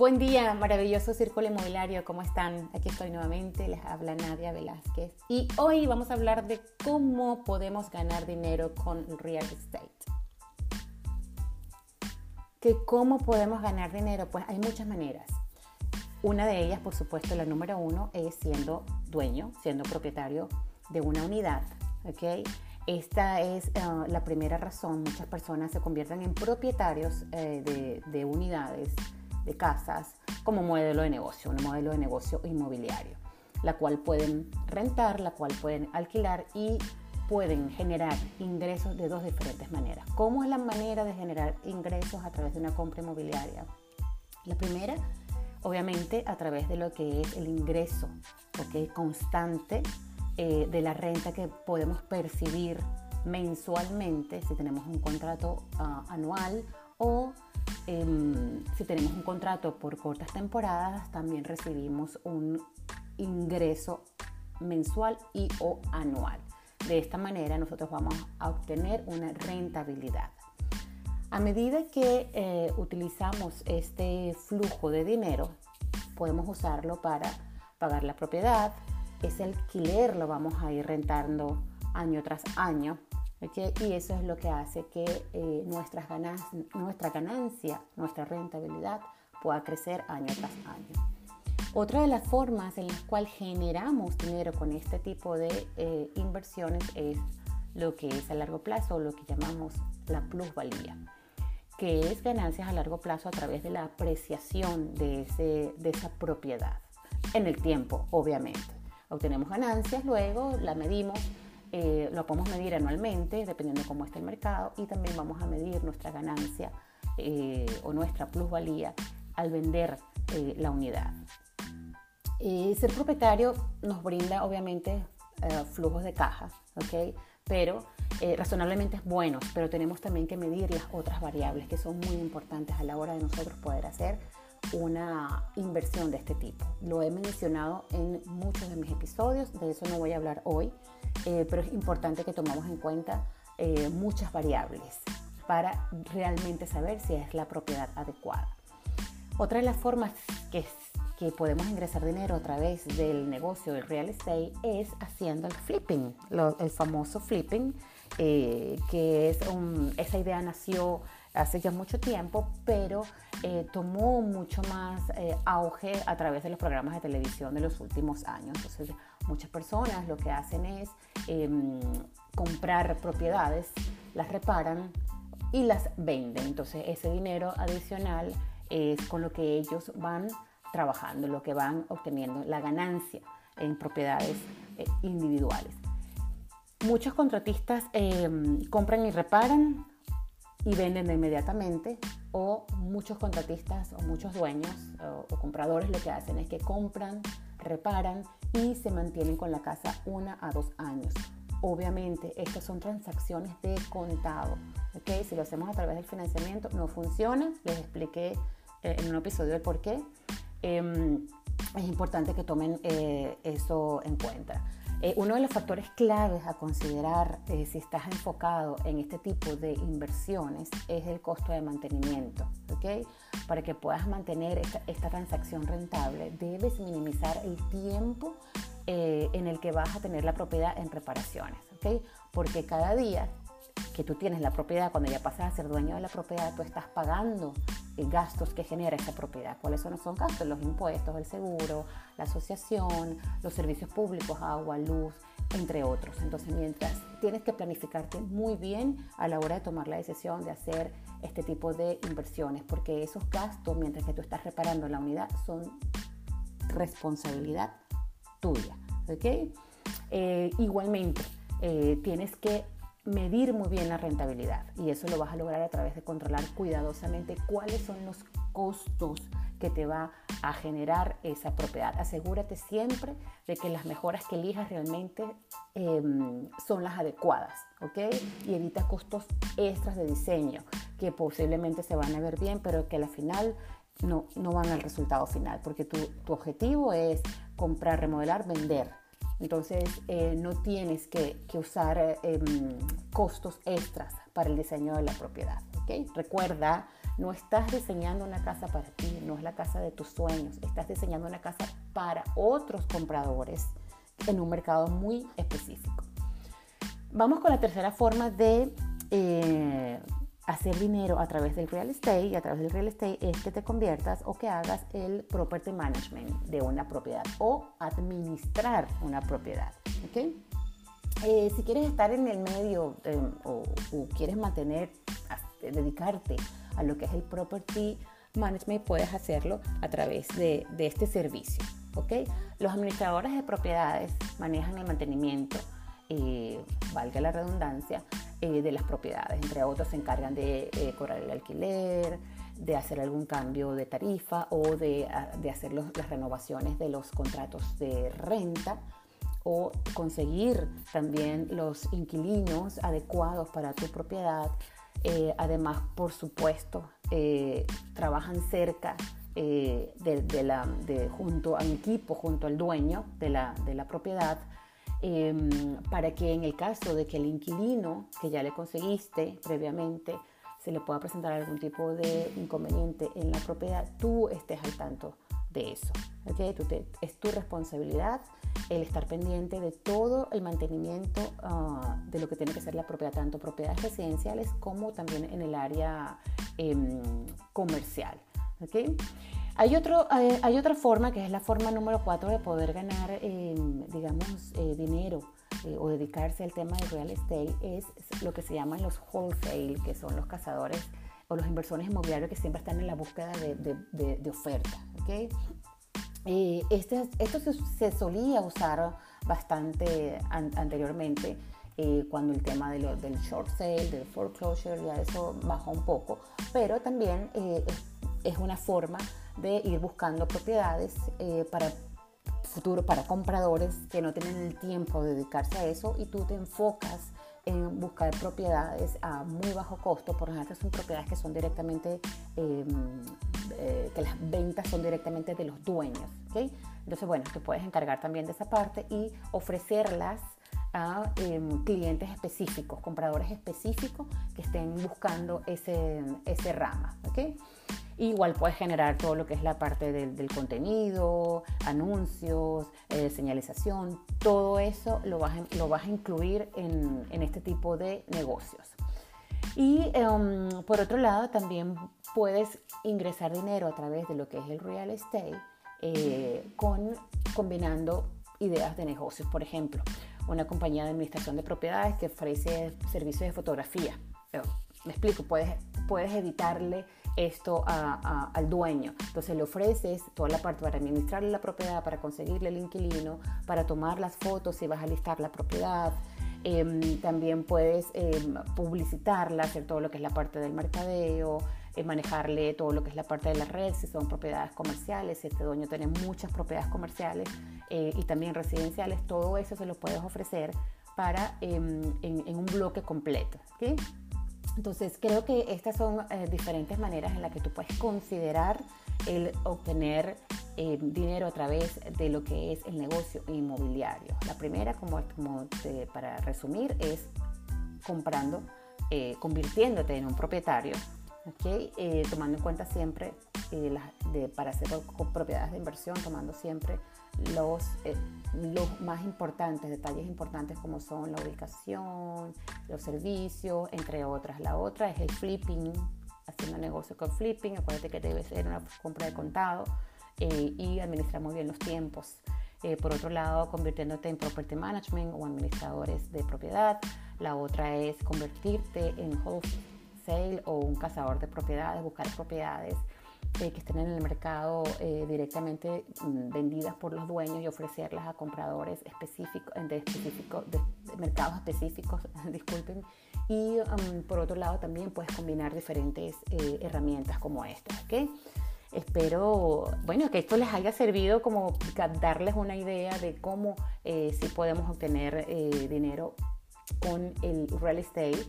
Buen día, maravilloso Círculo Inmobiliario, ¿cómo están? Aquí estoy nuevamente, les habla Nadia Velázquez y hoy vamos a hablar de cómo podemos ganar dinero con real estate. ¿Que ¿Cómo podemos ganar dinero? Pues hay muchas maneras. Una de ellas, por supuesto, la número uno es siendo dueño, siendo propietario de una unidad, ¿ok? Esta es eh, la primera razón. Muchas personas se convierten en propietarios eh, de, de unidades de casas como modelo de negocio, un modelo de negocio inmobiliario, la cual pueden rentar, la cual pueden alquilar y pueden generar ingresos de dos diferentes maneras. ¿Cómo es la manera de generar ingresos a través de una compra inmobiliaria? La primera, obviamente, a través de lo que es el ingreso ¿okay? constante eh, de la renta que podemos percibir mensualmente si tenemos un contrato uh, anual o Em, si tenemos un contrato por cortas temporadas, también recibimos un ingreso mensual y o anual. De esta manera nosotros vamos a obtener una rentabilidad. A medida que eh, utilizamos este flujo de dinero, podemos usarlo para pagar la propiedad, ese alquiler lo vamos a ir rentando año tras año y eso es lo que hace que eh, nuestra ganancia, nuestra rentabilidad pueda crecer año tras año. Otra de las formas en las cuales generamos dinero con este tipo de eh, inversiones es lo que es a largo plazo, lo que llamamos la plusvalía, que es ganancias a largo plazo a través de la apreciación de, de esa propiedad en el tiempo, obviamente. Obtenemos ganancias, luego la medimos eh, lo podemos medir anualmente, dependiendo de cómo esté el mercado, y también vamos a medir nuestra ganancia eh, o nuestra plusvalía al vender eh, la unidad. ser propietario nos brinda obviamente flujos de caja, ¿ok? pero razonablemente es bueno, pero tenemos también que medir las otras variables que son muy importantes a la hora de nosotros poder hacer una inversión de este tipo. Lo he mencionado en muchos de mis episodios, de eso no voy a hablar hoy, eh, pero es importante que tomemos en cuenta eh, muchas variables para realmente saber si es la propiedad adecuada. Otra de las formas que, que podemos ingresar dinero a través del negocio del real estate es haciendo el flipping, el famoso flipping, eh, que es esa idea nació hace ya mucho tiempo, pero eh, tomó mucho más eh, auge a través de los programas de televisión de los últimos años. Entonces, muchas personas lo que hacen es em, comprar propiedades, las reparan y las venden. Entonces, ese dinero adicional es con lo que ellos van trabajando, lo que van obteniendo, la ganancia en propiedades eh, individuales. Muchos contratistas em, compran y reparan y venden inmediatamente o muchos contratistas o muchos dueños o, compradores lo que hacen es que compran, reparan y se mantienen con la casa una a dos años. Obviamente estas son transacciones de contado. ¿okay? Si lo hacemos a través del financiamiento no funciona. Les expliqué eh, en un episodio el por qué. Em, es importante que tomen eh, eso en cuenta. Eh, uno de los factores claves a considerar eh, si estás enfocado en este tipo de inversiones es el costo de mantenimiento. ¿okay? Para que puedas mantener esta, transacción rentable, debes minimizar el tiempo eh, en el que vas a tener la propiedad en reparaciones. ¿okay? Porque cada día que tú tienes la propiedad, cuando ya pasas a ser dueño de la propiedad, tú estás pagando gastos que genera esa propiedad. ¿Cuáles son esos gastos? Los impuestos, el seguro, la asociación, los servicios públicos, agua, luz, entre otros. Entonces, mientras tienes que planificarte muy bien a la hora de tomar la decisión de hacer este tipo de inversiones, porque esos gastos, mientras que tú estás reparando la unidad, son responsabilidad tuya. ¿ok? Eh, igualmente, eh, tienes que medir muy bien la rentabilidad y eso lo vas a lograr a través de controlar cuidadosamente cuáles son los costos que te va a generar esa propiedad. Asegúrate siempre de que las mejoras que elijas realmente em, son las adecuadas, ¿ok? Y evita costos extras de diseño que posiblemente se van a ver bien, pero que al final no, no van al resultado final, porque tu, tu objetivo es comprar, remodelar, vender Entonces eh, no tienes que, usar em, costos extras para el diseño de la propiedad. Recuerda, no estás diseñando una casa para ti, no es la casa de tus sueños, estás diseñando una casa para otros compradores en un mercado muy específico. Vamos con la tercera forma de eh, hacer dinero a través del real estate y a través del real estate es que te conviertas o que hagas el property management de una propiedad o administrar una propiedad. ¿okay? Eh, si quieres estar en el medio em, o, quieres mantener, dedicarte a lo que es el property management, puedes hacerlo a través de, este servicio. ¿okay? Los administradores de propiedades manejan el mantenimiento, eh, valga la redundancia, eh, de las propiedades. Entre otros se encargan de eh, cobrar el alquiler, de hacer algún cambio de tarifa o de, ah, hacer las renovaciones de los contratos de renta o conseguir también los inquilinos adecuados para tu propiedad. Eh, además, por supuesto, trabajan cerca de, la, junto a un equipo, junto al dueño de la, de la propiedad Em, para que en el caso de que el inquilino que ya le conseguiste previamente se le pueda presentar algún tipo de inconveniente en la propiedad, tú estés al tanto de eso. ¿okay? es tu responsabilidad el estar pendiente de todo el mantenimiento ah, de lo que tiene que ser la propiedad, tanto propiedades residenciales como también en el área em, comercial. ¿okay? Hay, otro, hay, otra forma, que es la forma número cuatro de poder ganar, em, digamos, eh, dinero eh, o dedicarse al tema del real estate, es lo que se llaman los wholesale, que son los cazadores o los inversores inmobiliarios que siempre están en la búsqueda de, de, de, oferta. ¿okay? Eh, este, esto se, solía usar bastante anteriormente. cuando el tema de del short sale, del foreclosure, ya eso bajó un poco, pero también es una forma de ir buscando propiedades eh, para futuro, para compradores que no tienen el tiempo de dedicarse a eso y tú te enfocas en buscar propiedades a muy bajo costo, por ejemplo, son propiedades que son directamente, em, eh, que las ventas son directamente de los dueños. Entonces, bueno, te puedes encargar también de esa parte y ofrecerlas a em, clientes específicos, compradores específicos que estén buscando ese, ese rama, ¿ok? Igual puedes generar todo lo que es la parte del, contenido, anuncios, eh, señalización, todo eso lo vas, a, lo vas a incluir en, este tipo de negocios. Y em, por otro lado, también puedes ingresar dinero a través de lo que es el real estate, eh, con, combinando ideas de negocios. Por ejemplo, una compañía de administración de propiedades que ofrece servicios de fotografía. me explico, puedes, puedes editarle esto al dueño. Entonces le ofreces toda la parte para administrarle la propiedad, para conseguirle el inquilino, para tomar las fotos si vas a listar la propiedad. Em, también puedes em, publicitarla, hacer todo lo que es la parte del mercadeo, eh, manejarle todo lo que es la parte de la red, si son propiedades comerciales, si este dueño tiene muchas propiedades comerciales eh, y también residenciales, todo eso se lo puedes ofrecer para em, en, un bloque completo. Entonces, creo que estas son eh, diferentes maneras en las que tú puedes considerar el obtener eh, dinero a través de lo que es el negocio inmobiliario. La primera, como, para resumir, es comprando, eh, convirtiéndote en un propietario, tomando en cuenta siempre para hacer propiedades de inversión, tomando siempre los, eh, los más importantes, detalles importantes como son la ubicación, los servicios, entre otras. La otra es el flipping, haciendo negocio con flipping. Acuérdate que debe ser una compra de contado eh, y administrar muy bien los tiempos. Eh, por otro lado, convirtiéndote en property management o administradores de propiedad. La otra es convertirte en wholesale o un cazador de propiedades, buscar propiedades eh, que estén en el mercado eh, directamente mm, vendidas por los dueños y ofrecerlas a compradores específicos, de, específico, de, mercados específicos, disculpen. Y um, por otro lado también puedes combinar diferentes eh, herramientas como estas, ¿ok? Espero, bueno, que esto les haya servido como darles una idea de cómo si podemos obtener dinero con el real estate.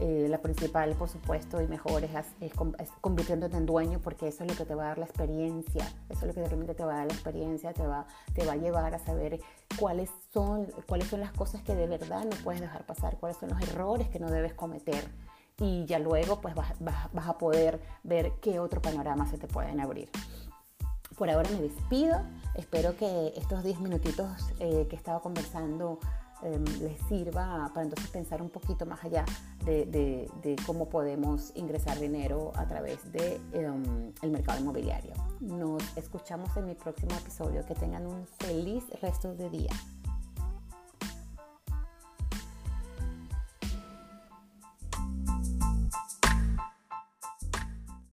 Eh, la principal, por supuesto, y mejor es, es, convirtiéndote en dueño porque eso es lo que te va a dar la experiencia, eso es lo que realmente te va a dar la experiencia, te va, te va a llevar a saber cuáles son, cuáles son las cosas que de verdad no puedes dejar pasar, cuáles son los errores que no debes cometer y ya luego pues vas, vas a poder ver qué otro panorama se te pueden abrir. Por ahora me despido, espero que estos 10 minutitos eh, que he estado conversando Em, les sirva para entonces pensar un poquito más allá de, cómo podemos ingresar dinero a través del de, em, mercado inmobiliario. Nos escuchamos en mi próximo episodio. Que tengan un feliz resto de día.